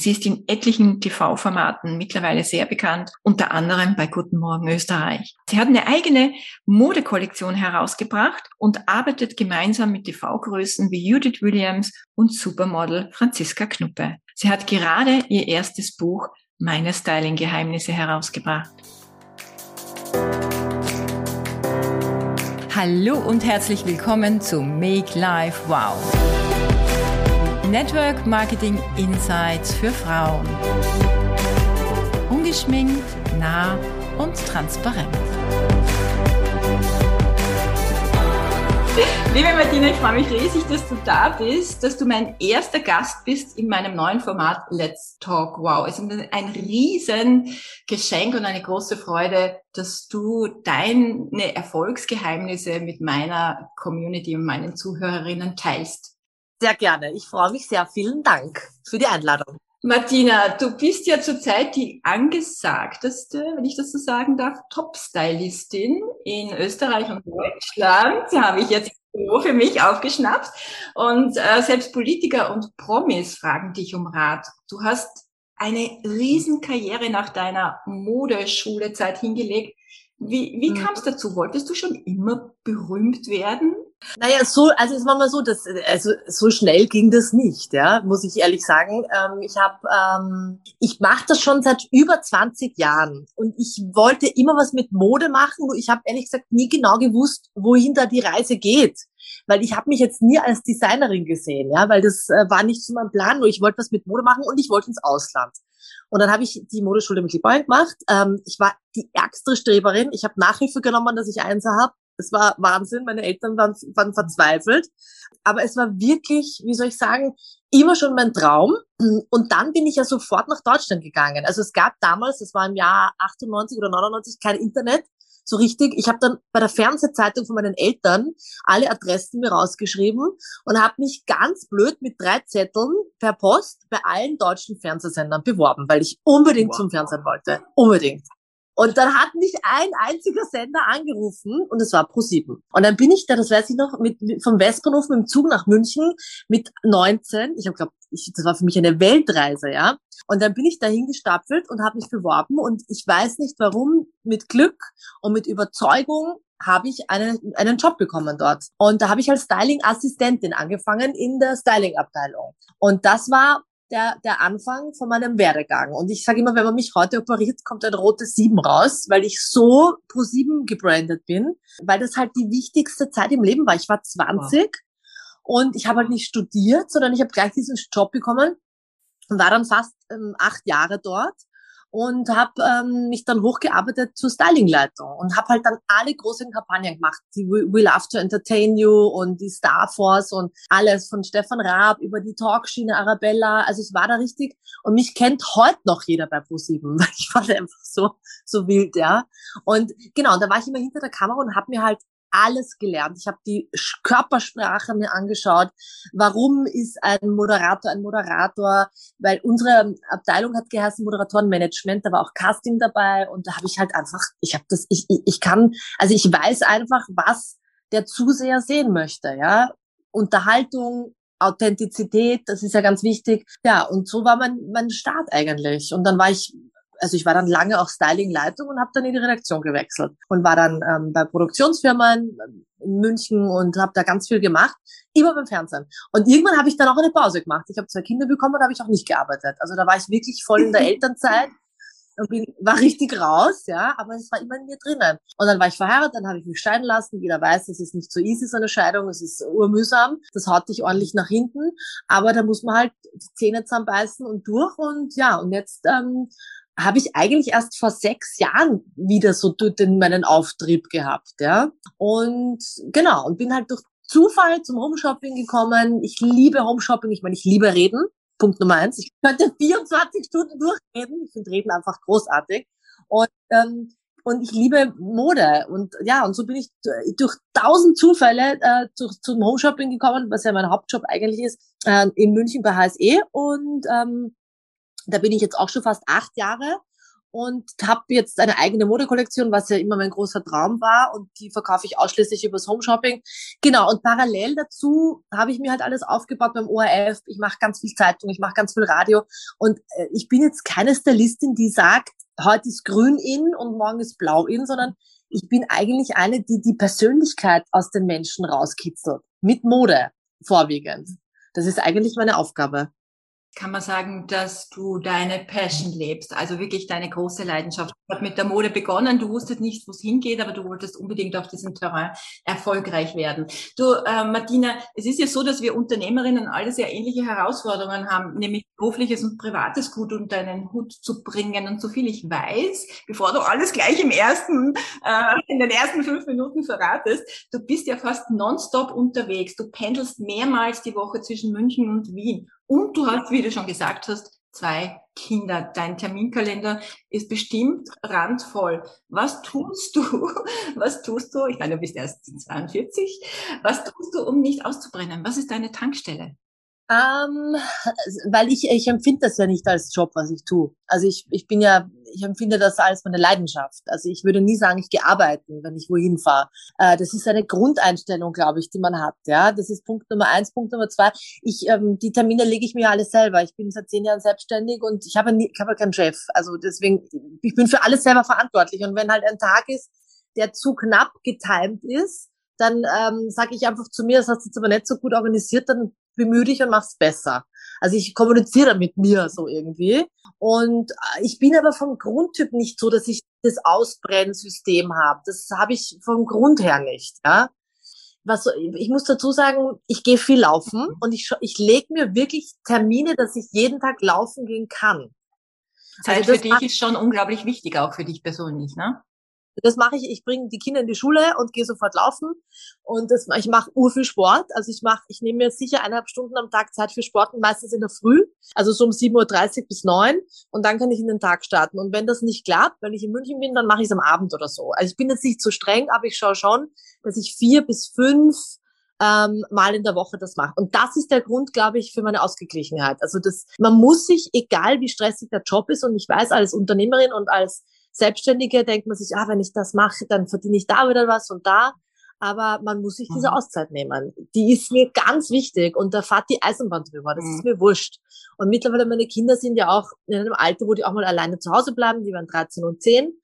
Sie ist in etlichen TV-Formaten mittlerweile sehr bekannt, unter anderem bei Guten Morgen Österreich. Sie hat eine eigene Modekollektion herausgebracht und arbeitet gemeinsam mit TV-Größen wie Judith Williams und Supermodel Franziska Knuppe. Sie hat gerade ihr erstes Buch Meine Styling-Geheimnisse herausgebracht. Hallo und herzlich willkommen zu Make Life Wow. Network Marketing Insights für Frauen. Ungeschminkt, nah und transparent. Liebe Martina, ich freue mich riesig, dass du da bist, dass du mein erster Gast bist in meinem neuen Format Let's Talk Wow. Es ist ein riesen Geschenk und eine große Freude, dass du deine Erfolgsgeheimnisse mit meiner Community und meinen Zuhörerinnen teilst. Sehr gerne. Ich freue mich sehr. Vielen Dank für die Einladung. Martina, du bist ja zurzeit die angesagteste, wenn ich das so sagen darf, Top-Stylistin in Österreich und Deutschland. Habe ich jetzt für mich aufgeschnappt. Und äh, selbst Politiker und Promis fragen dich um Rat. Du hast eine Riesenkarriere nach deiner Modeschulezeit hingelegt. Wie, wie mhm. kam es dazu? Wolltest du schon immer berühmt werden? Naja, so, also es war mal so, dass, also so schnell ging das nicht, ja, muss ich ehrlich sagen. Ähm, ich habe, ähm, ich mache das schon seit über 20 Jahren und ich wollte immer was mit Mode machen. Ich habe ehrlich gesagt nie genau gewusst, wohin da die Reise geht, weil ich habe mich jetzt nie als Designerin gesehen, ja, weil das äh, war nicht so mein Plan. Nur ich wollte was mit Mode machen und ich wollte ins Ausland. Und dann habe ich die Modeschule mit Liebäulen gemacht. Ähm, ich war die ärgste Streberin. Ich habe Nachhilfe genommen, dass ich Einser habe. Es war Wahnsinn. Meine Eltern waren, waren verzweifelt. Aber es war wirklich, wie soll ich sagen, immer schon mein Traum. Und dann bin ich ja sofort nach Deutschland gegangen. Also es gab damals, das war im Jahr 98 oder 99, kein Internet so richtig. Ich habe dann bei der Fernsehzeitung von meinen Eltern alle Adressen mir rausgeschrieben und habe mich ganz blöd mit drei Zetteln per Post bei allen deutschen Fernsehsendern beworben, weil ich unbedingt wow. zum Fernsehen wollte. Unbedingt. Und dann hat mich ein einziger Sender angerufen und es war Pro7. Und dann bin ich da, das weiß ich noch, mit, mit vom Westbahnhof mit dem Zug nach München mit 19. Ich habe glaube, ich, das war für mich eine Weltreise, ja. Und dann bin ich dahin gestapelt und habe mich beworben und ich weiß nicht warum, mit Glück und mit Überzeugung habe ich einen, einen Job bekommen dort. Und da habe ich als Styling-Assistentin angefangen in der Styling-Abteilung. Und das war der, der Anfang von meinem Werdegang. Und ich sage immer, wenn man mich heute operiert, kommt ein rotes Sieben raus, weil ich so pro Sieben gebrandet bin, weil das halt die wichtigste Zeit im Leben war. Ich war 20 wow. und ich habe halt nicht studiert, sondern ich habe gleich diesen Job bekommen und war dann fast ähm, acht Jahre dort und habe ähm, mich dann hochgearbeitet zur Stylingleitung und habe halt dann alle großen Kampagnen gemacht, die We Love to Entertain You und die Star Force und alles von Stefan Raab über die Talkschiene Arabella. Also ich war da richtig und mich kennt heute noch jeder bei ProSieben, weil ich war da einfach so so wild, ja. Und genau, da war ich immer hinter der Kamera und habe mir halt alles gelernt. Ich habe die Körpersprache mir angeschaut. Warum ist ein Moderator ein Moderator? Weil unsere Abteilung hat geheißen Moderatorenmanagement, da war auch Casting dabei und da habe ich halt einfach, ich habe das, ich, ich kann, also ich weiß einfach, was der Zuseher sehen möchte, ja. Unterhaltung, Authentizität, das ist ja ganz wichtig. Ja, und so war mein, mein Start eigentlich. Und dann war ich also ich war dann lange auch Styling-Leitung und habe dann in die Redaktion gewechselt und war dann ähm, bei Produktionsfirmen in München und habe da ganz viel gemacht, immer beim Fernsehen. Und irgendwann habe ich dann auch eine Pause gemacht. Ich habe zwei Kinder bekommen und habe ich auch nicht gearbeitet. Also da war ich wirklich voll in der Elternzeit und bin, war richtig raus, ja, aber es war immer in mir drinnen. Und dann war ich verheiratet, dann habe ich mich scheiden lassen. Jeder weiß, es ist nicht so easy, so eine Scheidung, es ist urmühsam. Das haut dich ordentlich nach hinten, aber da muss man halt die Zähne zusammenbeißen und durch und ja, und jetzt ähm, habe ich eigentlich erst vor sechs Jahren wieder so den, meinen Auftrieb gehabt, ja. Und genau, und bin halt durch Zufall zum Homeshopping gekommen. Ich liebe Homeshopping, ich meine, ich liebe Reden. Punkt Nummer eins. Ich könnte 24 Stunden durchreden. Ich finde Reden einfach großartig. Und, ähm, und ich liebe Mode. Und ja, und so bin ich durch tausend Zufälle äh, zu, zum Homeshopping gekommen, was ja mein Hauptjob eigentlich ist, äh, in München bei HSE. Und ähm, da bin ich jetzt auch schon fast acht Jahre. und habe jetzt eine eigene Modekollektion, was ja immer mein großer Traum war und die verkaufe ich ausschließlich übers Homeshopping. Genau, und parallel dazu habe ich mir halt alles aufgebaut beim ORF. Ich mache ganz viel Zeitung, ich mache ganz viel Radio und äh, ich bin jetzt keine Stylistin, die sagt, heute ist grün in und morgen ist blau in, sondern ich bin eigentlich eine, die die Persönlichkeit aus den Menschen rauskitzelt. Mit Mode vorwiegend. Das ist eigentlich meine Aufgabe kann man sagen, dass du deine Passion lebst, also wirklich deine große Leidenschaft. Du hast mit der Mode begonnen, du wusstest nicht, wo es hingeht, aber du wolltest unbedingt auf diesem Terrain erfolgreich werden. Du, äh, Martina, es ist ja so, dass wir Unternehmerinnen alle sehr ähnliche Herausforderungen haben, nämlich berufliches und privates Gut unter einen Hut zu bringen. Und so viel ich weiß, bevor du alles gleich im ersten, äh, in den ersten fünf Minuten verratest, du bist ja fast nonstop unterwegs. Du pendelst mehrmals die Woche zwischen München und Wien. Und du hast, wie du schon gesagt hast, zwei Kinder. Dein Terminkalender ist bestimmt randvoll. Was tust du? Was tust du? Ich meine, du bist erst 42. Was tust du, um nicht auszubrennen? Was ist deine Tankstelle? Ähm, weil ich, ich empfinde das ja nicht als Job, was ich tue. Also ich, ich bin ja, ich empfinde das als meine Leidenschaft. Also ich würde nie sagen, ich gehe arbeiten, wenn ich wohin fahre. Äh, das ist eine Grundeinstellung, glaube ich, die man hat. Ja, das ist Punkt Nummer eins. Punkt Nummer zwei. Ich, ähm, die Termine lege ich mir alles selber. Ich bin seit zehn Jahren selbstständig und ich habe, nie, ich habe keinen Chef. Also deswegen, ich bin für alles selber verantwortlich. Und wenn halt ein Tag ist, der zu knapp getimt ist, dann ähm, sage ich einfach zu mir, das hast du jetzt aber nicht so gut organisiert, dann bemühe dich und mach's besser. Also ich kommuniziere mit mir so irgendwie. Und äh, ich bin aber vom Grundtyp nicht so, dass ich das Ausbrennsystem habe. Das habe ich vom Grund her nicht. Ja? Was, ich muss dazu sagen, ich gehe viel laufen und ich, ich lege mir wirklich Termine, dass ich jeden Tag laufen gehen kann. Zeit also für dich ist schon unglaublich wichtig, auch für dich persönlich, ne? Das mache ich, ich bringe die Kinder in die Schule und gehe sofort laufen. Und das, ich mache ur viel Sport. Also ich mache, ich nehme mir sicher eineinhalb Stunden am Tag Zeit für Sport, meistens in der Früh, also so um 7.30 Uhr bis 9 und dann kann ich in den Tag starten. Und wenn das nicht klappt, wenn ich in München bin, dann mache ich es am Abend oder so. Also ich bin jetzt nicht so streng, aber ich schaue schon, dass ich vier bis fünf ähm, mal in der Woche das mache. Und das ist der Grund, glaube ich, für meine Ausgeglichenheit. Also das, man muss sich, egal wie stressig der Job ist, und ich weiß, als Unternehmerin und als Selbstständige denkt man sich, ah, wenn ich das mache, dann verdiene ich da wieder was und da. Aber man muss sich diese mhm. Auszeit nehmen. Die ist mir ganz wichtig und da fährt die Eisenbahn drüber. Das mhm. ist mir wurscht. Und mittlerweile meine Kinder sind ja auch in einem Alter, wo die auch mal alleine zu Hause bleiben. Die waren 13 und 10.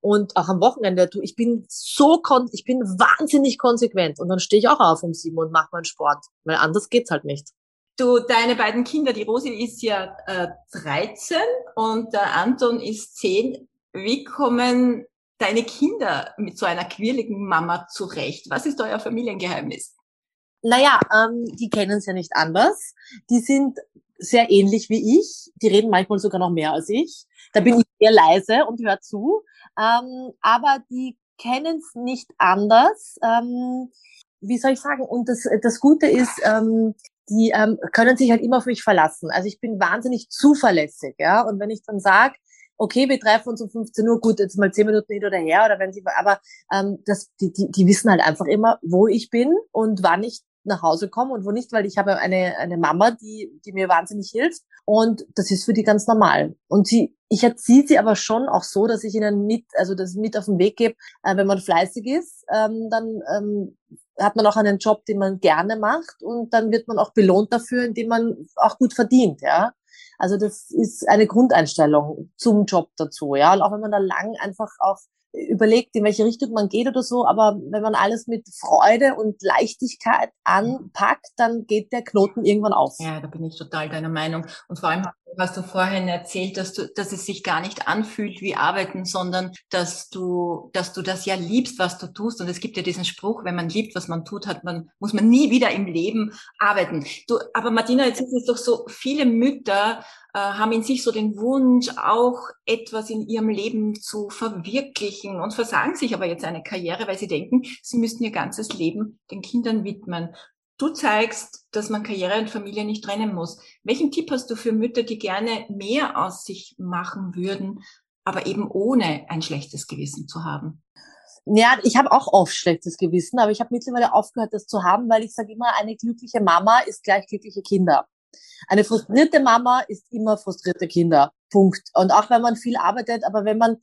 Und auch am Wochenende, du, ich bin so kon ich bin wahnsinnig konsequent. Und dann stehe ich auch auf um sieben und mache meinen Sport. Weil anders geht's halt nicht. Du, deine beiden Kinder, die Rosi ist ja äh, 13 und der Anton ist 10. Wie kommen deine Kinder mit so einer quirligen Mama zurecht? Was ist euer Familiengeheimnis? Naja, ähm, die kennen es ja nicht anders. Die sind sehr ähnlich wie ich. Die reden manchmal sogar noch mehr als ich. Da bin ich eher leise und höre zu. Ähm, aber die kennen es nicht anders. Ähm, wie soll ich sagen? Und das, das Gute ist, ähm, die ähm, können sich halt immer auf mich verlassen. Also ich bin wahnsinnig zuverlässig, ja. Und wenn ich dann sage, okay, wir treffen uns um 15 Uhr, gut, jetzt mal 10 Minuten hin oder her, oder wenn sie, aber ähm, das, die, die, die wissen halt einfach immer, wo ich bin und wann ich nach Hause komme und wo nicht, weil ich habe eine, eine Mama, die, die mir wahnsinnig hilft und das ist für die ganz normal. Und sie, ich erziehe sie aber schon auch so, dass ich ihnen mit, also das mit auf den Weg gebe, äh, wenn man fleißig ist, ähm, dann ähm, hat man auch einen Job, den man gerne macht und dann wird man auch belohnt dafür, indem man auch gut verdient, ja. Also das ist eine Grundeinstellung zum Job dazu, ja. Und auch wenn man da lang einfach auch überlegt, in welche Richtung man geht oder so, aber wenn man alles mit Freude und Leichtigkeit anpackt, dann geht der Knoten irgendwann auf. Ja, da bin ich total deiner Meinung. Und vor allem hast du vorhin erzählt, dass du, dass es sich gar nicht anfühlt wie Arbeiten, sondern dass du, dass du das ja liebst, was du tust. Und es gibt ja diesen Spruch, wenn man liebt, was man tut, hat man, muss man nie wieder im Leben arbeiten. Du, aber Martina, jetzt sind es doch so viele Mütter, äh, haben in sich so den Wunsch, auch etwas in ihrem Leben zu verwirklichen und versagen sich aber jetzt eine Karriere, weil sie denken, sie müssten ihr ganzes Leben den Kindern widmen. Du zeigst, dass man Karriere und Familie nicht trennen muss. Welchen Tipp hast du für Mütter, die gerne mehr aus sich machen würden, aber eben ohne ein schlechtes Gewissen zu haben? Ja, ich habe auch oft schlechtes Gewissen, aber ich habe mittlerweile aufgehört, das zu haben, weil ich sage immer, eine glückliche Mama ist gleich glückliche Kinder. Eine frustrierte Mama ist immer frustrierte Kinder. Punkt. Und auch wenn man viel arbeitet, aber wenn man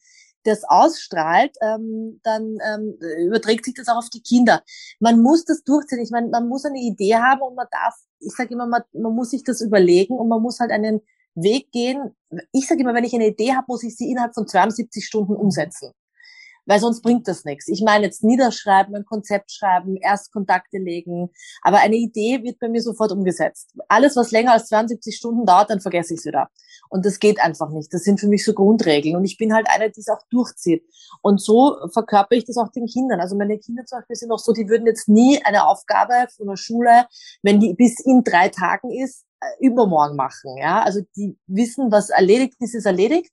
das ausstrahlt, ähm, dann ähm, überträgt sich das auch auf die Kinder. Man muss das durchziehen. Ich meine, man muss eine Idee haben und man darf, ich sage immer, man, man muss sich das überlegen und man muss halt einen Weg gehen. Ich sage immer, wenn ich eine Idee habe, muss ich sie innerhalb von 72 Stunden umsetzen weil sonst bringt das nichts. Ich meine jetzt niederschreiben, ein Konzept schreiben, erst Kontakte legen, aber eine Idee wird bei mir sofort umgesetzt. Alles, was länger als 72 Stunden dauert, dann vergesse ich es wieder. Und das geht einfach nicht. Das sind für mich so Grundregeln. Und ich bin halt eine, die es auch durchzieht. Und so verkörper ich das auch den Kindern. Also meine Kinder zum Beispiel sind auch so, die würden jetzt nie eine Aufgabe von der Schule, wenn die bis in drei Tagen ist, äh, übermorgen machen. Ja, also die wissen, was erledigt ist, ist erledigt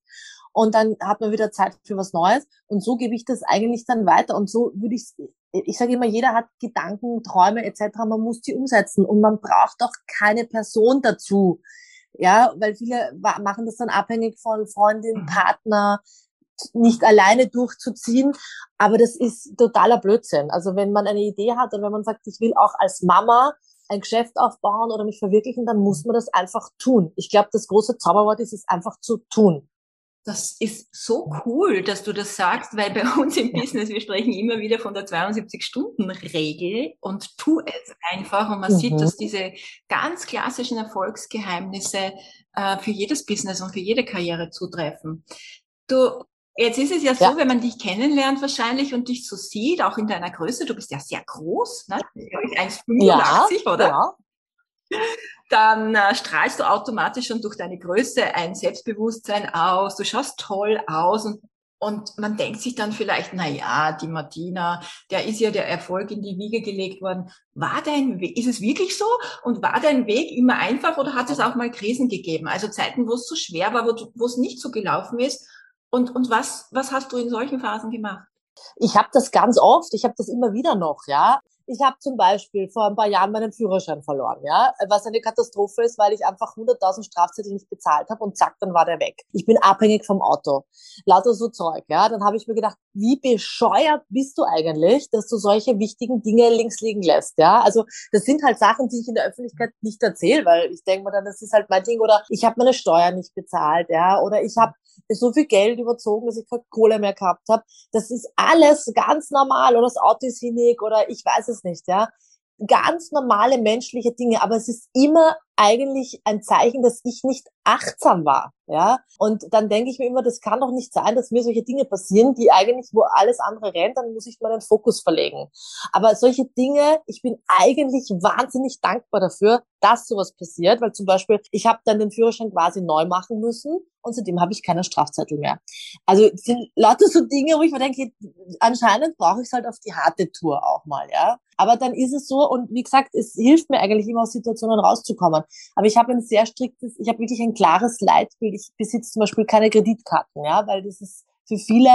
und dann hat man wieder Zeit für was Neues und so gebe ich das eigentlich dann weiter und so würde ich ich sage immer, jeder hat Gedanken, Träume etc. Man muss die umsetzen und man braucht auch keine Person dazu, ja, weil viele machen das dann abhängig von Freundin, mhm. Partner, nicht alleine durchzuziehen, aber das ist totaler Blödsinn. Also wenn man eine Idee hat und wenn man sagt, ich will auch als Mama ein Geschäft aufbauen oder mich verwirklichen, dann muss man das einfach tun. Ich glaube, das große Zauberwort ist es einfach zu tun. Das ist so cool, dass du das sagst, weil bei uns im Business, wir sprechen immer wieder von der 72-Stunden-Regel und tu es einfach. Und man mhm. sieht, dass diese ganz klassischen Erfolgsgeheimnisse äh, für jedes Business und für jede Karriere zutreffen. Du, jetzt ist es ja so, ja. wenn man dich kennenlernt wahrscheinlich und dich so sieht, auch in deiner Größe, du bist ja sehr groß, ne? 1,85, ja, oder? Ja dann äh, strahlst du automatisch schon durch deine Größe ein Selbstbewusstsein aus, du schaust toll aus und und man denkt sich dann vielleicht, na ja, die Martina, der ist ja der Erfolg in die Wiege gelegt worden. War dein Weg, ist es wirklich so? Und war dein Weg immer einfach oder hat es auch mal Krisen gegeben? Also Zeiten, wo es so schwer war, wo, wo es nicht so gelaufen ist? Und, und was, was hast du in solchen Phasen gemacht? Ich habe das ganz oft, ich habe das immer wieder noch, ja. Ich habe zum Beispiel vor ein paar Jahren meinen Führerschein verloren, ja, was eine Katastrophe ist, weil ich einfach 100.000 Strafzettel nicht bezahlt habe und zack, dann war der weg. Ich bin abhängig vom Auto. Lauter so Zeug, ja. Dann habe ich mir gedacht, wie bescheuert bist du eigentlich, dass du solche wichtigen Dinge links liegen lässt, ja? Also das sind halt Sachen, die ich in der Öffentlichkeit nicht erzähle, weil ich denke mir dann, das ist halt mein Ding oder ich habe meine Steuern nicht bezahlt, ja, oder ich habe so viel Geld überzogen, dass ich keine Kohle mehr gehabt habe. Das ist alles ganz normal oder das Auto ist hinig oder ich weiß es nicht, ja. Ganz normale menschliche Dinge, aber es ist immer eigentlich ein Zeichen, dass ich nicht achtsam war. Ja, und dann denke ich mir immer, das kann doch nicht sein, dass mir solche Dinge passieren, die eigentlich, wo alles andere rennt, dann muss ich meinen Fokus verlegen. Aber solche Dinge, ich bin eigentlich wahnsinnig dankbar dafür, dass sowas passiert, weil zum Beispiel, ich habe dann den Führerschein quasi neu machen müssen und seitdem habe ich keinen Strafzettel mehr. Also sind lauter so Dinge, wo ich mir denke, anscheinend brauche ich es halt auf die harte Tour auch mal, ja. Aber dann ist es so und wie gesagt, es hilft mir eigentlich immer aus Situationen rauszukommen. Aber ich habe ein sehr striktes, ich habe wirklich ein klares Leitbild. Ich besitze zum Beispiel keine Kreditkarten, ja, weil das ist für viele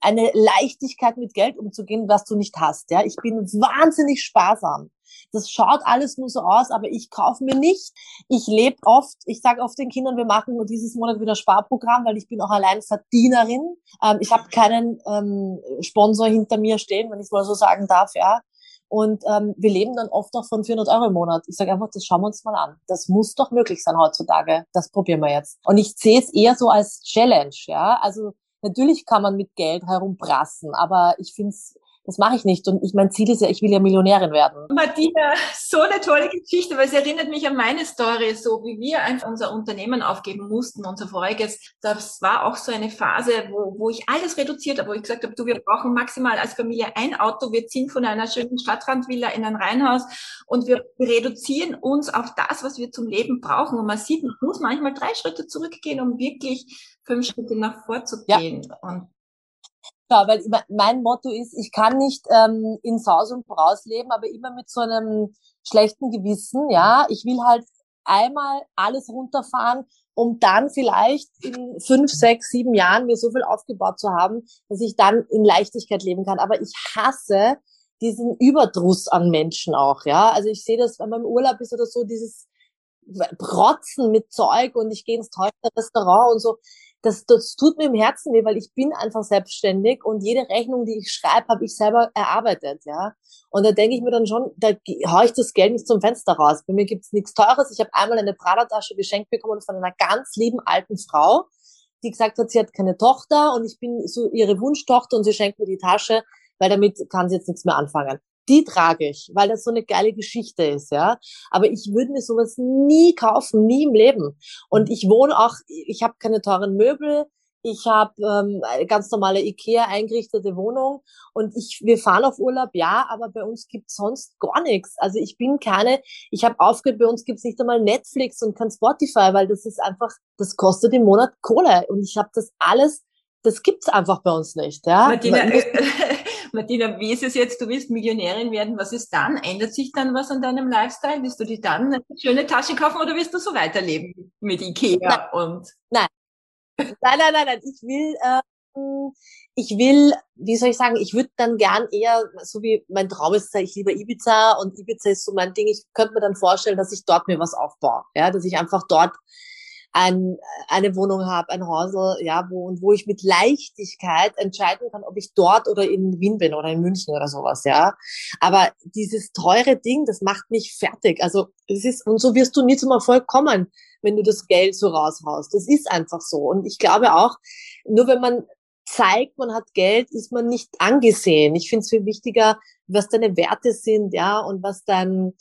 eine Leichtigkeit mit Geld umzugehen, was du nicht hast. Ja, ich bin wahnsinnig sparsam. Das schaut alles nur so aus, aber ich kaufe mir nicht. Ich lebe oft, ich sage oft den Kindern, wir machen nur dieses Monat wieder Sparprogramm, weil ich bin auch allein Verdienerin. Ähm, ich habe keinen ähm, Sponsor hinter mir stehen, wenn ich mal so sagen darf, ja. Und ähm, wir leben dann oft auch von 400 Euro im Monat. Ich sage einfach, das schauen wir uns mal an. Das muss doch möglich sein heutzutage. Das probieren wir jetzt. Und ich sehe es eher so als Challenge, ja. Also natürlich kann man mit Geld herumprassen, aber ich finde es das mache ich nicht. Und ich mein Ziel ist ja, ich will ja Millionärin werden. Martina, so eine tolle Geschichte, weil es erinnert mich an meine Story, so wie wir einfach unser Unternehmen aufgeben mussten, unser voriges. Das war auch so eine Phase, wo, wo ich alles reduziert habe, wo ich gesagt habe, du, wir brauchen maximal als Familie ein Auto, wir ziehen von einer schönen Stadtrandvilla in ein Reihenhaus und wir reduzieren uns auf das, was wir zum Leben brauchen. Und man sieht, man muss manchmal drei Schritte zurückgehen, um wirklich fünf Schritte nach vorzugehen. Ja. Und ja, weil mein Motto ist, ich kann nicht ähm, in Saus und Braus leben, aber immer mit so einem schlechten Gewissen, ja. Ich will halt einmal alles runterfahren, um dann vielleicht in fünf, sechs, sieben Jahren mir so viel aufgebaut zu haben, dass ich dann in Leichtigkeit leben kann. Aber ich hasse diesen Überdruss an Menschen auch, ja. Also ich sehe das, wenn man im Urlaub ist oder so, dieses Protzen mit Zeug und ich gehe ins teure Restaurant und so das, das tut mir im Herzen weh, weil ich bin einfach selbstständig und jede Rechnung, die ich schreibe, habe ich selber erarbeitet, ja. Und da denke ich mir dann schon, da haue ich das Geld nicht zum Fenster raus. Bei mir gibt's nichts Teures. Ich habe einmal eine Prada-Tasche geschenkt bekommen von einer ganz lieben alten Frau, die gesagt hat, sie hat keine Tochter und ich bin so ihre Wunschtochter und sie schenkt mir die Tasche, weil damit kann sie jetzt nichts mehr anfangen die trage ich, weil das so eine geile Geschichte ist, ja. Aber ich würde mir sowas nie kaufen, nie im Leben. Und ich wohne auch, ich habe keine teuren Möbel, ich habe ähm, eine ganz normale Ikea eingerichtete Wohnung und ich, wir fahren auf Urlaub, ja, aber bei uns gibt's sonst gar nichts. Also ich bin keine, ich habe aufgehört, bei uns gibt's nicht einmal Netflix und kein Spotify, weil das ist einfach, das kostet im Monat Kohle und ich habe das alles, das gibt's einfach bei uns nicht. Ja? Martina, Martina, wie ist es jetzt? Du willst Millionärin werden. Was ist dann? Ändert sich dann was an deinem Lifestyle? Willst du dir dann eine schöne Tasche kaufen oder willst du so weiterleben mit Ikea nein. und? Nein. Nein, nein, nein, nein. Ich will, ähm, ich will, wie soll ich sagen, ich würde dann gern eher, so wie mein Traum ist, ich liebe Ibiza und Ibiza ist so mein Ding. Ich könnte mir dann vorstellen, dass ich dort mir was aufbaue. Ja, dass ich einfach dort ein, eine Wohnung habe, ein Hausl, ja, wo, und wo ich mit Leichtigkeit entscheiden kann, ob ich dort oder in Wien bin oder in München oder sowas, ja. Aber dieses teure Ding, das macht mich fertig. Also, es ist, und so wirst du nie zum Erfolg kommen, wenn du das Geld so raushaust. Das ist einfach so. Und ich glaube auch, nur wenn man zeigt, man hat Geld, ist man nicht angesehen. Ich finde es viel wichtiger, was deine Werte sind, ja, und was dein,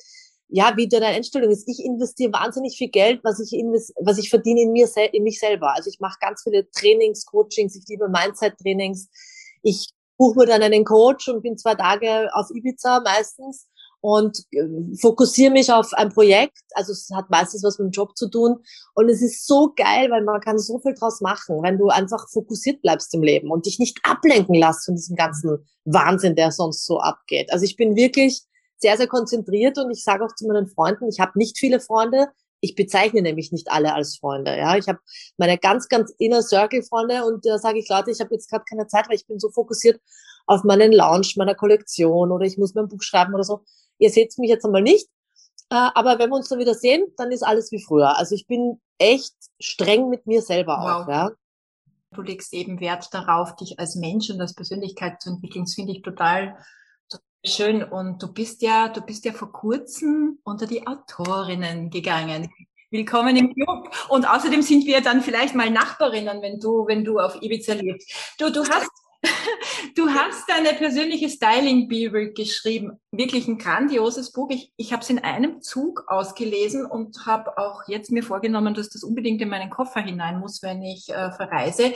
ja, wie deine Einstellung ist. Ich investiere wahnsinnig viel Geld, was ich was ich verdiene in mir, in mich selber. Also ich mache ganz viele Trainings, Coachings, ich liebe Mindset-Trainings. Ich buche mir dann einen Coach und bin zwei Tage auf Ibiza meistens und äh, fokussiere mich auf ein Projekt. Also es hat meistens was mit dem Job zu tun. Und es ist so geil, weil man kann so viel draus machen, wenn du einfach fokussiert bleibst im Leben und dich nicht ablenken lässt von diesem ganzen Wahnsinn, der sonst so abgeht. Also ich bin wirklich sehr, sehr konzentriert und ich sage auch zu meinen Freunden, ich habe nicht viele Freunde. Ich bezeichne nämlich nicht alle als Freunde. Ja, ich habe meine ganz, ganz inner Circle Freunde und da sage ich Leute, ich habe jetzt gerade keine Zeit, weil ich bin so fokussiert auf meinen Launch meiner Kollektion oder ich muss mein Buch schreiben oder so. Ihr seht mich jetzt einmal nicht, äh, aber wenn wir uns dann wieder sehen, dann ist alles wie früher. Also ich bin echt streng mit mir selber wow. auch. Ja. Du legst eben Wert darauf, dich als Mensch und als Persönlichkeit zu entwickeln. Das finde ich total Schön. Und du bist ja, du bist ja vor kurzem unter die Autorinnen gegangen. Willkommen im Club. Und außerdem sind wir dann vielleicht mal Nachbarinnen, wenn du, wenn du auf Ibiza lebst. Du, du hast, du hast deine persönliche Styling-Bibel geschrieben. Wirklich ein grandioses Buch. Ich, ich habe es in einem Zug ausgelesen und habe auch jetzt mir vorgenommen, dass das unbedingt in meinen Koffer hinein muss, wenn ich äh, verreise.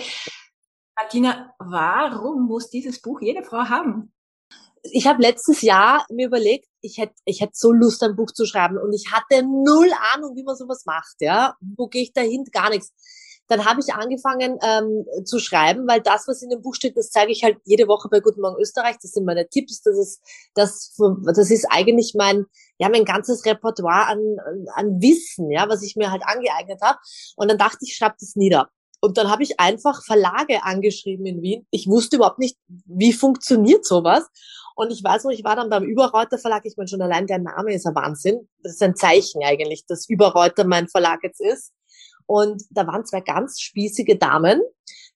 Martina, warum muss dieses Buch jede Frau haben? Ich habe letztes Jahr mir überlegt, ich hätte ich hätte so Lust, ein Buch zu schreiben und ich hatte null Ahnung, wie man sowas macht. Ja, wo gehe ich dahin? Gar nichts. Dann habe ich angefangen ähm, zu schreiben, weil das, was in dem Buch steht, das zeige ich halt jede Woche bei Guten Morgen Österreich. Das sind meine Tipps. Das ist das, das ist eigentlich mein ja mein ganzes Repertoire an, an Wissen, ja, was ich mir halt angeeignet habe. Und dann dachte ich, schreibe das nieder. Und dann habe ich einfach Verlage angeschrieben in Wien. Ich wusste überhaupt nicht, wie funktioniert sowas. Und ich weiß noch, ich war dann beim Überreuter Verlag. Ich meine, schon allein der Name ist ein Wahnsinn. Das ist ein Zeichen eigentlich, dass Überreuter mein Verlag jetzt ist. Und da waren zwei ganz spießige Damen,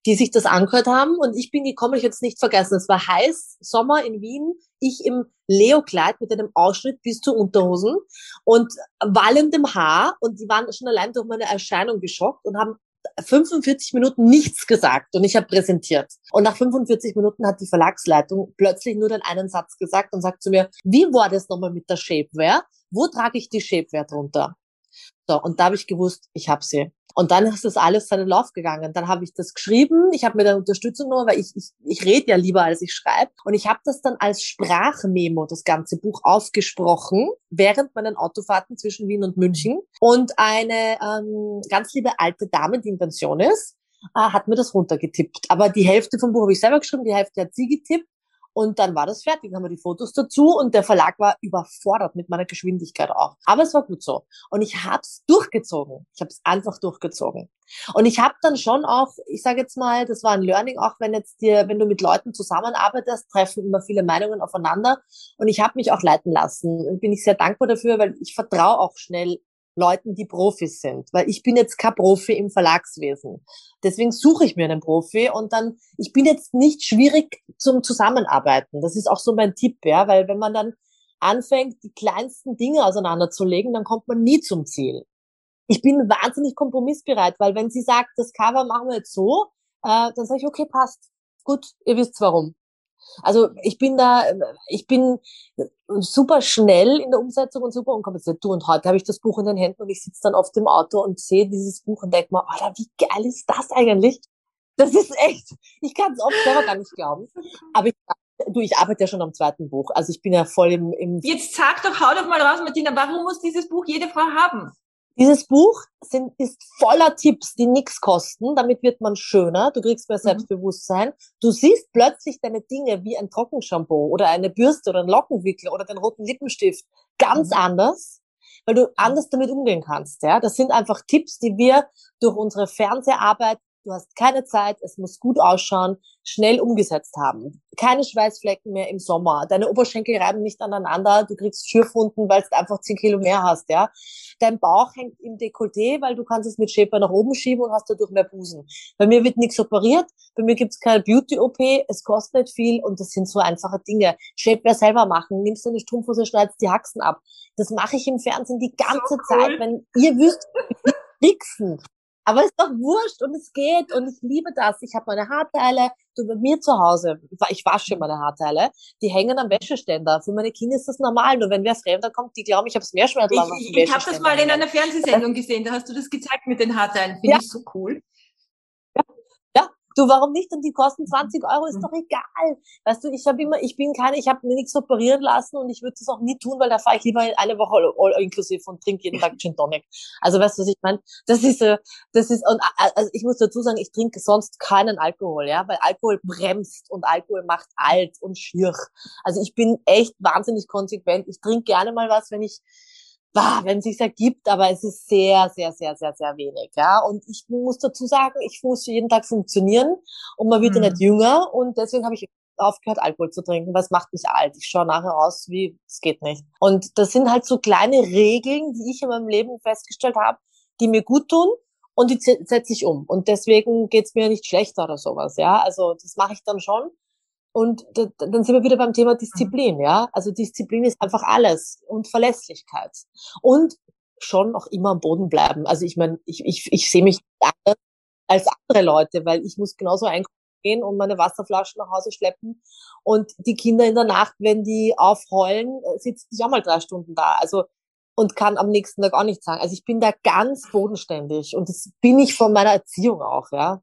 die sich das angehört haben. Und ich bin gekommen, ich jetzt nicht vergessen. Es war heiß, Sommer in Wien. Ich im Leo-Kleid mit einem Ausschnitt bis zu Unterhosen und wallendem Haar. Und die waren schon allein durch meine Erscheinung geschockt und haben 45 Minuten nichts gesagt und ich habe präsentiert. Und nach 45 Minuten hat die Verlagsleitung plötzlich nur den einen Satz gesagt und sagt zu mir, wie war das nochmal mit der Shapewear? Wo trage ich die Shapewear drunter? So, und da habe ich gewusst, ich habe sie. Und dann ist das alles seinen Lauf gegangen. Dann habe ich das geschrieben, ich habe mir dann Unterstützung genommen, weil ich, ich, ich rede ja lieber, als ich schreibe. Und ich habe das dann als Sprachmemo, das ganze Buch, aufgesprochen, während meinen Autofahrten zwischen Wien und München. Und eine ähm, ganz liebe alte Dame, die in Pension ist, äh, hat mir das runtergetippt. Aber die Hälfte vom Buch habe ich selber geschrieben, die Hälfte hat sie getippt. Und dann war das fertig, dann haben wir die Fotos dazu und der Verlag war überfordert mit meiner Geschwindigkeit auch. Aber es war gut so. Und ich habe es durchgezogen. Ich habe es einfach durchgezogen. Und ich habe dann schon auch, ich sage jetzt mal, das war ein Learning, auch wenn jetzt dir, wenn du mit Leuten zusammenarbeitest, treffen immer viele Meinungen aufeinander. Und ich habe mich auch leiten lassen. Und bin ich sehr dankbar dafür, weil ich vertraue auch schnell Leuten, die Profis sind, weil ich bin jetzt kein Profi im Verlagswesen. Deswegen suche ich mir einen Profi und dann, ich bin jetzt nicht schwierig zum Zusammenarbeiten. Das ist auch so mein Tipp, ja, weil wenn man dann anfängt, die kleinsten Dinge auseinanderzulegen, dann kommt man nie zum Ziel. Ich bin wahnsinnig kompromissbereit, weil wenn sie sagt, das Cover machen wir jetzt so, äh, dann sage ich, okay, passt. Gut, ihr wisst warum. Also ich bin da, ich bin super schnell in der Umsetzung und super unkompliziert. Du und heute habe ich das Buch in den Händen und ich sitze dann oft im Auto und sehe dieses Buch und denke mir, Alter, wie geil ist das eigentlich? Das ist echt, ich kann es oft selber gar nicht glauben. Aber ich, du, ich arbeite ja schon am zweiten Buch. Also ich bin ja voll im, im Jetzt sag doch, hau doch mal raus, Martina, warum muss dieses Buch jede Frau haben? Dieses Buch sind, ist voller Tipps, die nichts kosten. Damit wird man schöner. Du kriegst mehr mhm. Selbstbewusstsein. Du siehst plötzlich deine Dinge wie ein Trockenshampoo oder eine Bürste oder ein Lockenwickler oder den roten Lippenstift ganz mhm. anders, weil du anders damit umgehen kannst. Ja, das sind einfach Tipps, die wir durch unsere Fernseharbeit du hast keine Zeit, es muss gut ausschauen, schnell umgesetzt haben. Keine Schweißflecken mehr im Sommer. Deine Oberschenkel reiben nicht aneinander, du kriegst Schürfwunden, weil du einfach 10 Kilo mehr hast, ja. Dein Bauch hängt im Dekolleté, weil du kannst es mit Shaper nach oben schieben und hast dadurch mehr Busen. Bei mir wird nichts operiert, bei mir gibt's keine Beauty-OP, es kostet nicht viel und das sind so einfache Dinge. Shapewear selber machen, nimmst du eine Strumpfhose, schneidest die Haxen ab. Das mache ich im Fernsehen die ganze so cool. Zeit, wenn ihr wüsst, wichsen. Aber es ist doch wurscht und es geht und ich liebe das. Ich habe meine Haarteile, du bei mir zu Hause, ich wasche meine Haarteile, die hängen am Wäscheständer. Für meine Kinder ist das normal. Nur wenn wer Fremder kommt, die glauben, ich habe es Meerschweintel Ich, ich, ich habe das mal in einer Fernsehsendung gesehen, da hast du das gezeigt mit den Haarteilen. Finde ja. ich so cool. Du, warum nicht? Und die kosten 20 Euro, ist doch egal. Weißt du, ich habe immer, ich bin keine, ich habe mir nichts operieren lassen und ich würde das auch nie tun, weil da fahre ich lieber eine Woche all, all inklusiv und trinke jeden Tag Gin Tonic. Also weißt du, was ich meine? Das ist, äh, das ist, und also ich muss dazu sagen, ich trinke sonst keinen Alkohol, ja, weil Alkohol bremst und Alkohol macht alt und schier. Also ich bin echt wahnsinnig konsequent. Ich trinke gerne mal was, wenn ich bah, wenn es sich ergibt, aber es ist sehr, sehr, sehr, sehr, sehr wenig. Ja, und ich muss dazu sagen, ich muss jeden Tag funktionieren und man wird mhm. ja nicht jünger und deswegen habe ich aufgehört, Alkohol zu trinken, weil es macht mich alt. Ich schaue nachher aus, wie es geht nicht. Und das sind halt so kleine Regeln, die ich in meinem Leben festgestellt habe, die mir gut tun und die setze ich um. Und deswegen geht's mir nicht schlechter oder sowas. Ja, also das mache ich dann schon. Und dann sind wir wieder beim Thema Disziplin, ja. Also Disziplin ist einfach alles und Verlässlichkeit. Und schon auch immer am Boden bleiben. Also ich meine, ich, ich, ich sehe mich anders als andere Leute, weil ich muss genauso einkaufen und meine Wasserflaschen nach Hause schleppen. Und die Kinder in der Nacht, wenn die aufheulen, äh, sitzen ich auch mal drei Stunden da. Also und kann am nächsten Tag auch nichts sagen. Also ich bin da ganz bodenständig und das bin ich von meiner Erziehung auch, ja.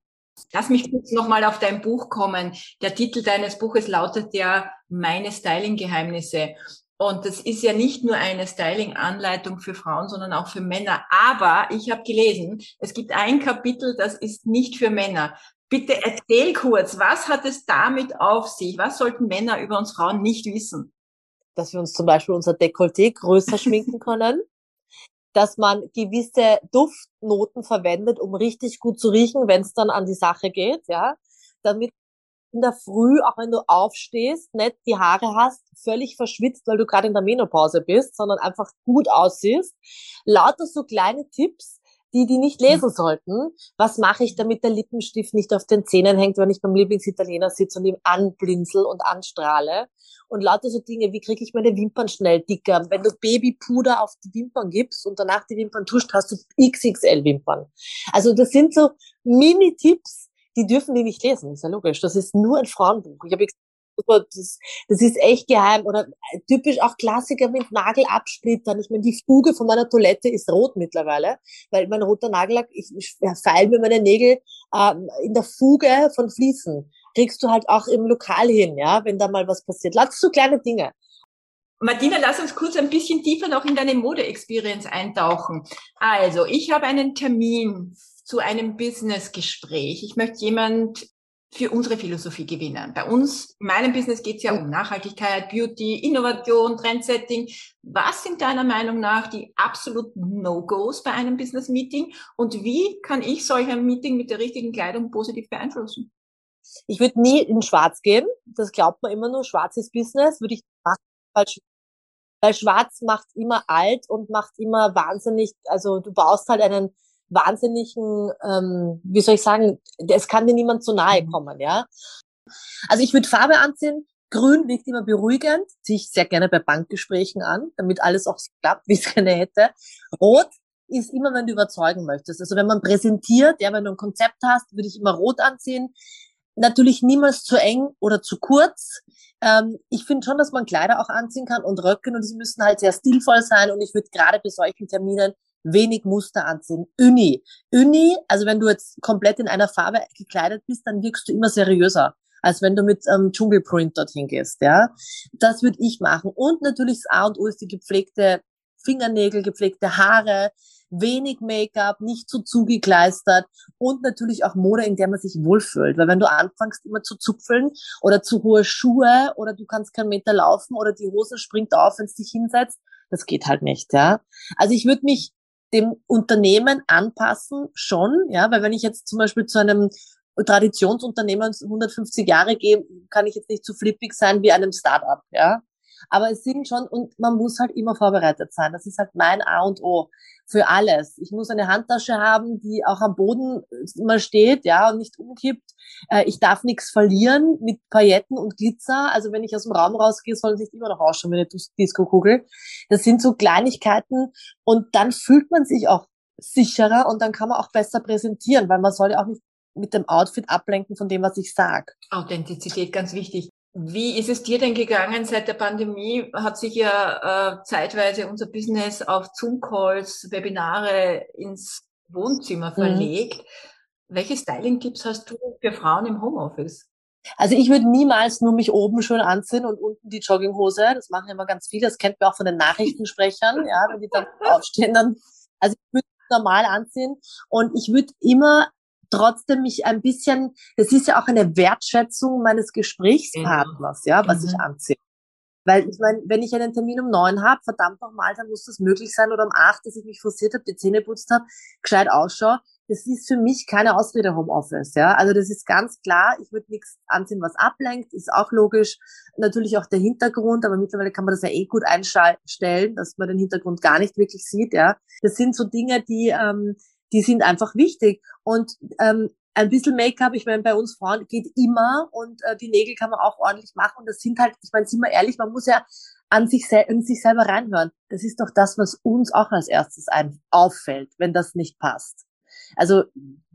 Lass mich kurz nochmal auf dein Buch kommen. Der Titel deines Buches lautet ja Meine Styling-Geheimnisse. Und das ist ja nicht nur eine Styling-Anleitung für Frauen, sondern auch für Männer. Aber ich habe gelesen, es gibt ein Kapitel, das ist nicht für Männer. Bitte erzähl kurz, was hat es damit auf sich? Was sollten Männer über uns Frauen nicht wissen? Dass wir uns zum Beispiel unser Dekolleté größer schminken können dass man gewisse Duftnoten verwendet, um richtig gut zu riechen, wenn es dann an die Sache geht, ja, damit in der Früh, auch wenn du aufstehst, nicht die Haare hast, völlig verschwitzt, weil du gerade in der Menopause bist, sondern einfach gut aussiehst. Lauter so kleine Tipps, die die nicht lesen mhm. sollten. Was mache ich, damit der Lippenstift nicht auf den Zähnen hängt, wenn ich beim Lieblingsitaliener sitze und ihm anblinzel und anstrahle? Und lauter so Dinge, wie kriege ich meine Wimpern schnell dicker? Wenn du Babypuder auf die Wimpern gibst und danach die Wimpern tuscht, hast du XXL-Wimpern. Also das sind so Mini-Tipps, die dürfen die nicht lesen, ist ja logisch. Das ist nur ein Frauenbuch. Ich habe das, das ist echt geheim. Oder äh, typisch auch Klassiker mit Nagelabsplittern. Ich meine, die Fuge von meiner Toilette ist rot mittlerweile, weil mein roter Nagellack, ich, ich feil mir meine Nägel ähm, in der Fuge von Fließen. Kriegst du halt auch im Lokal hin, ja, wenn da mal was passiert. Lass so kleine Dinge. Martina, lass uns kurz ein bisschen tiefer noch in deine Mode-Experience eintauchen. Also, ich habe einen Termin zu einem Business-Gespräch. Ich möchte jemand für unsere Philosophie gewinnen. Bei uns, in meinem Business geht es ja um Nachhaltigkeit, Beauty, Innovation, Trendsetting. Was sind deiner Meinung nach die absoluten No-Gos bei einem Business-Meeting und wie kann ich solch ein Meeting mit der richtigen Kleidung positiv beeinflussen? Ich würde nie in Schwarz gehen. Das glaubt man immer nur. Schwarz ist Business. Würde ich falsch Weil Schwarz macht immer alt und macht immer wahnsinnig, also du baust halt einen wahnsinnigen, ähm, wie soll ich sagen, es kann dir niemand zu nahe mhm. kommen, ja. Also ich würde Farbe anziehen, Grün wirkt immer beruhigend, ziehe ich sehr gerne bei Bankgesprächen an, damit alles auch so klappt, wie es gerne hätte. Rot ist immer, wenn du überzeugen möchtest. Also wenn man präsentiert, ja, wenn du ein Konzept hast, würde ich immer rot anziehen. Natürlich niemals zu eng oder zu kurz. Ähm, ich finde schon, dass man Kleider auch anziehen kann und Röcken und sie müssen halt sehr stilvoll sein und ich würde gerade bei solchen Terminen wenig Muster anziehen. Uni. Uni, also wenn du jetzt komplett in einer Farbe gekleidet bist, dann wirkst du immer seriöser als wenn du mit ähm, Dschungelprint dorthin gehst, ja. Das würde ich machen. Und natürlich das A und O ist die gepflegte Fingernägel, gepflegte Haare, wenig Make-up, nicht zu zugekleistert und natürlich auch Mode, in der man sich wohlfühlt. Weil wenn du anfängst immer zu zupfeln oder zu hohe Schuhe oder du kannst keinen Meter laufen oder die Hose springt auf, wenn es dich hinsetzt, das geht halt nicht, ja. Also ich würde mich dem Unternehmen anpassen schon, ja, weil wenn ich jetzt zum Beispiel zu einem Traditionsunternehmen 150 Jahre gehe, kann ich jetzt nicht so flippig sein wie einem Startup, ja. Aber es sind schon, und man muss halt immer vorbereitet sein. Das ist halt mein A und O für alles. Ich muss eine Handtasche haben, die auch am Boden immer steht, ja, und nicht umkippt. Äh, ich darf nichts verlieren mit Pailletten und Glitzer. Also wenn ich aus dem Raum rausgehe, soll es nicht immer noch ausschauen wie eine Disco-Kugel. Das sind so Kleinigkeiten und dann fühlt man sich auch sicherer und dann kann man auch besser präsentieren, weil man soll ja auch nicht mit dem Outfit ablenken von dem, was ich sage. Authentizität, ganz wichtig. Wie ist es dir denn gegangen seit der Pandemie? Hat sich ja äh, zeitweise unser Business auf Zoom-Calls, Webinare ins Wohnzimmer mhm. verlegt. Mhm. Welche Styling-Tipps hast du für Frauen im Homeoffice? Also ich würde niemals nur mich oben schön anziehen und unten die Jogginghose. Das machen immer ganz viele. Das kennt man auch von den Nachrichtensprechern, ja, wenn die dann aufstehen, dann. Also ich würde normal anziehen und ich würde immer trotzdem mich ein bisschen, das ist ja auch eine Wertschätzung meines Gesprächspartners, ja, was mhm. ich anziehe. Weil ich meine, wenn ich einen Termin um neun habe, verdammt nochmal, dann muss das möglich sein oder um acht, dass ich mich forciert habe, die Zähne putzt habe, gescheit ausschaue. Das ist für mich keine Ausrede Homeoffice, ja. Also das ist ganz klar, ich würde nichts anziehen, was ablenkt, ist auch logisch. Natürlich auch der Hintergrund, aber mittlerweile kann man das ja eh gut einstellen, dass man den Hintergrund gar nicht wirklich sieht, ja. Das sind so Dinge, die, ähm, die sind einfach wichtig. Und ähm, ein bisschen Make-up, ich meine, bei uns Frauen geht immer und äh, die Nägel kann man auch ordentlich machen. Und das sind halt, ich meine, sind wir ehrlich, man muss ja an sich, in sich selber reinhören. Das ist doch das, was uns auch als erstes ein auffällt, wenn das nicht passt. Also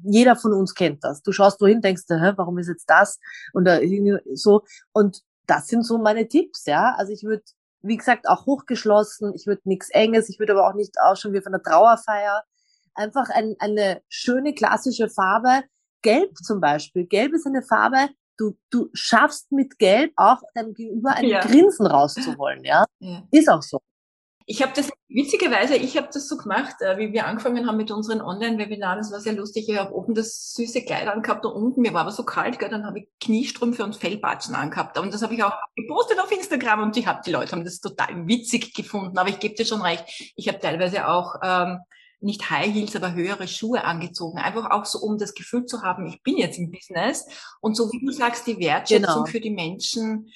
jeder von uns kennt das. Du schaust wohin, denkst hä, warum ist jetzt das? Und äh, so. Und das sind so meine Tipps, ja. Also ich würde, wie gesagt, auch hochgeschlossen. Ich würde nichts Enges. Ich würde aber auch nicht ausschauen wie von einer Trauerfeier einfach ein, eine schöne klassische Farbe. Gelb zum Beispiel. Gelb ist eine Farbe, du, du schaffst mit Gelb auch deinem Gegenüber ein ja. Grinsen rauszuholen, ja? ja? Ist auch so. Ich habe das, witzigerweise, ich habe das so gemacht, äh, wie wir angefangen haben mit unseren Online-Webinaren, das war sehr lustig, ich habe oben das süße Kleid angehabt und unten, mir war aber so kalt, gell, dann habe ich Kniestrümpfe und Fellbatschen angehabt und das habe ich auch gepostet auf Instagram und die, hab, die Leute haben das total witzig gefunden, aber ich gebe dir schon recht, ich habe teilweise auch ähm, nicht High Heels, aber höhere Schuhe angezogen. Einfach auch so, um das Gefühl zu haben, ich bin jetzt im Business. Und so wie du sagst, die Wertschätzung genau. für die Menschen,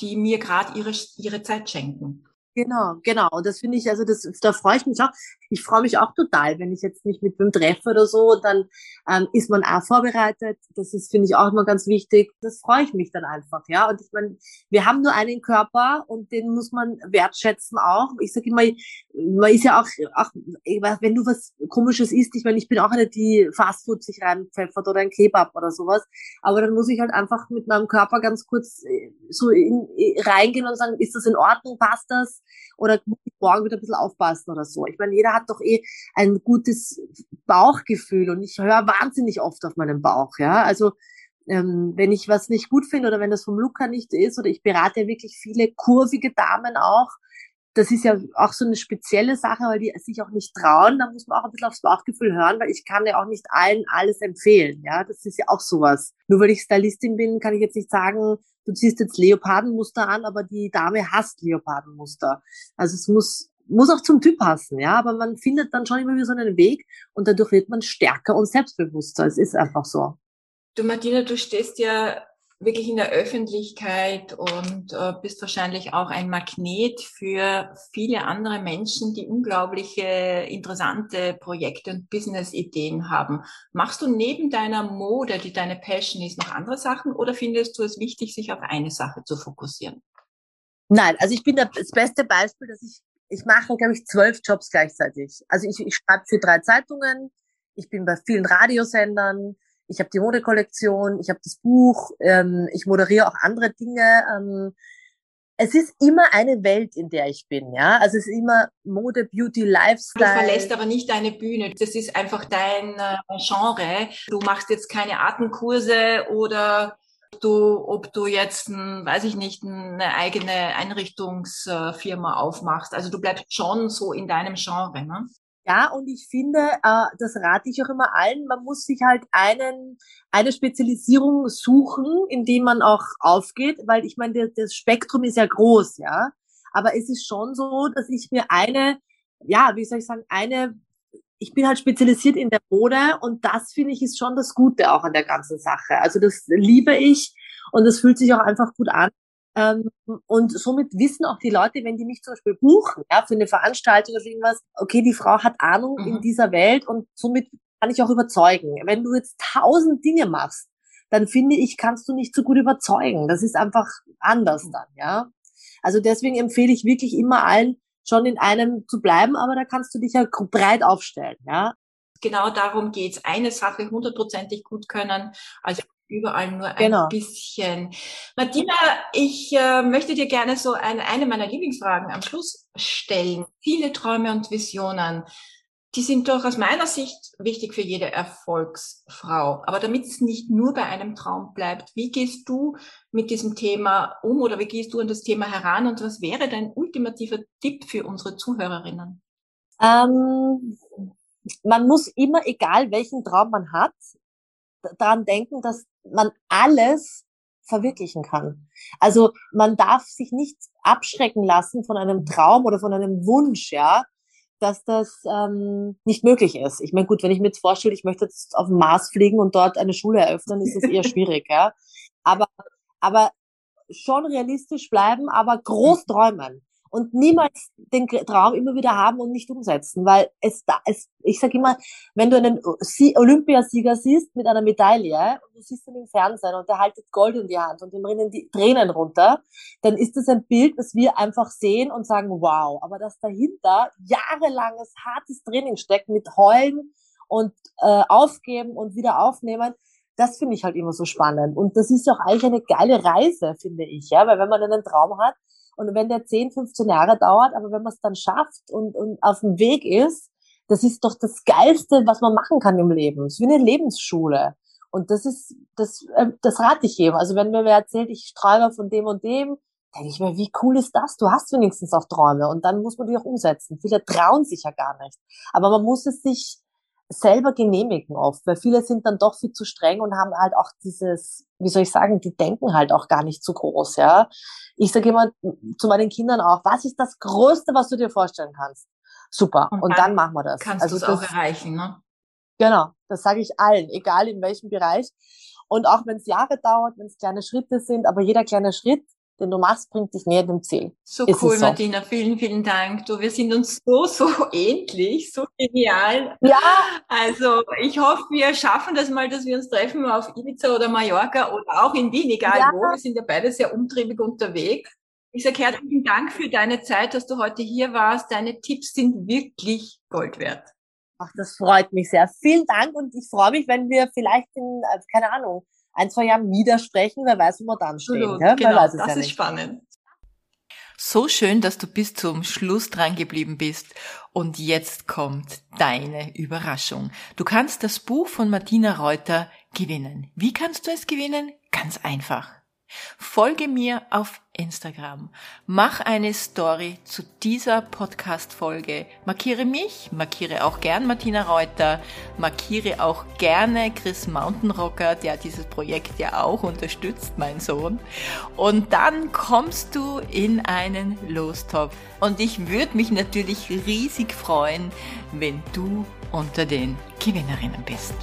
die mir gerade ihre, ihre Zeit schenken. Genau, genau. Und das finde ich, also das, da freue ich mich auch. Ich freue mich auch total, wenn ich jetzt mich mit wem treffe oder so, dann ähm, ist man auch vorbereitet. Das ist, finde ich, auch immer ganz wichtig. Das freue ich mich dann einfach, ja. Und ich meine, wir haben nur einen Körper und den muss man wertschätzen auch. Ich sage immer, man ist ja auch, auch, wenn du was Komisches isst, ich meine, ich bin auch eine, die Fastfood sich reinpfeffert oder ein Kebab oder sowas. Aber dann muss ich halt einfach mit meinem Körper ganz kurz äh, so in, reingehen und sagen, ist das in Ordnung, passt das? Oder muss ich morgen wieder ein bisschen aufpassen oder so. Ich meine, jeder hat doch eh ein gutes Bauchgefühl und ich höre wahnsinnig oft auf meinen Bauch, ja. Also ähm, wenn ich was nicht gut finde oder wenn das vom her nicht ist oder ich berate ja wirklich viele kurvige Damen auch, das ist ja auch so eine spezielle Sache, weil die sich auch nicht trauen. Da muss man auch ein bisschen aufs Bauchgefühl hören, weil ich kann ja auch nicht allen alles empfehlen. Ja, das ist ja auch sowas. Nur weil ich Stylistin bin, kann ich jetzt nicht sagen, du ziehst jetzt Leopardenmuster an, aber die Dame hasst Leopardenmuster. Also es muss, muss auch zum Typ passen, ja, aber man findet dann schon immer wieder so einen Weg und dadurch wird man stärker und selbstbewusster. Es ist einfach so. Du Martina, du stehst ja wirklich in der Öffentlichkeit und äh, bist wahrscheinlich auch ein Magnet für viele andere Menschen, die unglaubliche interessante Projekte und Business-Ideen haben. Machst du neben deiner Mode, die deine Passion ist, noch andere Sachen oder findest du es wichtig, sich auf eine Sache zu fokussieren? Nein, also ich bin das beste Beispiel, dass ich, ich mache, glaube ich, zwölf Jobs gleichzeitig. Also ich, ich schreibe für drei Zeitungen, ich bin bei vielen Radiosendern, ich habe die Modekollektion, ich habe das Buch, ähm, ich moderiere auch andere Dinge. Ähm, es ist immer eine Welt, in der ich bin, ja. Also es ist immer Mode, Beauty, Lifestyle. Du verlässt aber nicht deine Bühne. Das ist einfach dein äh, Genre. Du machst jetzt keine Artenkurse oder du, ob du jetzt, ein, weiß ich nicht, eine eigene Einrichtungsfirma aufmachst. Also du bleibst schon so in deinem Genre, ne? Ja, und ich finde, äh, das rate ich auch immer allen, man muss sich halt einen, eine Spezialisierung suchen, in dem man auch aufgeht, weil ich meine, das Spektrum ist ja groß, ja. Aber es ist schon so, dass ich mir eine, ja, wie soll ich sagen, eine, ich bin halt spezialisiert in der Mode und das finde ich ist schon das Gute auch an der ganzen Sache. Also das liebe ich und das fühlt sich auch einfach gut an. Ähm, und somit wissen auch die Leute, wenn die mich zum Beispiel buchen, ja, für eine Veranstaltung oder irgendwas, okay, die Frau hat Ahnung mhm. in dieser Welt und somit kann ich auch überzeugen. Wenn du jetzt tausend Dinge machst, dann finde ich, kannst du nicht so gut überzeugen. Das ist einfach anders dann, ja. Also deswegen empfehle ich wirklich immer allen, schon in einem zu bleiben, aber da kannst du dich ja breit aufstellen, ja. Genau darum geht's. Eine Sache hundertprozentig gut können, also überall nur ein genau. bisschen. Martina, ich äh, möchte dir gerne so eine, eine meiner Lieblingsfragen am Schluss stellen. Viele Träume und Visionen, die sind doch aus meiner Sicht wichtig für jede Erfolgsfrau. Aber damit es nicht nur bei einem Traum bleibt, wie gehst du mit diesem Thema um oder wie gehst du an das Thema heran und was wäre dein ultimativer Tipp für unsere Zuhörerinnen? Ähm, man muss immer, egal welchen Traum man hat, daran denken, dass man alles verwirklichen kann. Also man darf sich nicht abschrecken lassen von einem Traum oder von einem Wunsch, ja, dass das ähm, nicht möglich ist. Ich meine, gut, wenn ich mir jetzt vorstelle, ich möchte jetzt auf den Mars fliegen und dort eine Schule eröffnen, ist es eher schwierig, ja. Aber, aber schon realistisch bleiben, aber groß träumen und niemals den Traum immer wieder haben und nicht umsetzen, weil es da, es, ich sage immer, wenn du einen Olympiasieger siehst mit einer Medaille und du siehst ihn im Fernsehen und der haltet Gold in die Hand und ihm rinnen die Tränen runter, dann ist das ein Bild, das wir einfach sehen und sagen, wow, aber dass dahinter jahrelanges hartes Training steckt mit Heulen und äh, aufgeben und wieder aufnehmen, das finde ich halt immer so spannend. Und das ist auch eigentlich eine geile Reise, finde ich, ja, weil wenn man einen Traum hat, und wenn der 10, 15 Jahre dauert, aber wenn man es dann schafft und, und auf dem Weg ist, das ist doch das Geilste, was man machen kann im Leben. Es ist wie eine Lebensschule. Und das ist, das, äh, das rate ich jedem. Also wenn mir wer erzählt, ich träume von dem und dem, denke ich mir, wie cool ist das? Du hast wenigstens auch Träume und dann muss man die auch umsetzen. Viele trauen sich ja gar nicht. Aber man muss es sich selber genehmigen oft, weil viele sind dann doch viel zu streng und haben halt auch dieses, wie soll ich sagen, die denken halt auch gar nicht so groß, ja. Ich sage immer zu meinen Kindern auch, was ist das Größte, was du dir vorstellen kannst? Super. Und, und dann, dann, machen wir das. Kannst also du es auch erreichen, ne? Genau, das sage ich allen, egal in welchem Bereich. Und auch wenn es Jahre dauert, wenn es kleine Schritte sind, aber jeder kleine Schritt den du machst, bringt dich näher dem Ziel. So Ist cool, so. Martina. Vielen, vielen Dank. Du, wir sind uns so, so ähnlich, so genial. Ja. Also, ich hoffe, wir schaffen das mal, dass wir uns treffen auf Ibiza oder Mallorca oder auch in Wien, egal ja. wo. Wir sind ja beide sehr umtriebig unterwegs. Ich sage herzlichen Dank für deine Zeit, dass du heute hier warst. Deine Tipps sind wirklich Gold wert. Ach, das freut mich sehr. Vielen Dank und ich freue mich, wenn wir vielleicht in, äh, keine Ahnung, ein, zwei Jahren widersprechen, wer weiß, wo wir dann stehen. Absolut, ja? Genau, das ja ist spannend. So schön, dass du bis zum Schluss dran geblieben bist. Und jetzt kommt deine Überraschung. Du kannst das Buch von Martina Reuter gewinnen. Wie kannst du es gewinnen? Ganz einfach. Folge mir auf Instagram. Mach eine Story zu dieser Podcast-Folge. Markiere mich, markiere auch gern Martina Reuter, markiere auch gerne Chris Mountainrocker, der dieses Projekt ja auch unterstützt, mein Sohn. Und dann kommst du in einen Lostopf. Und ich würde mich natürlich riesig freuen, wenn du unter den Gewinnerinnen bist.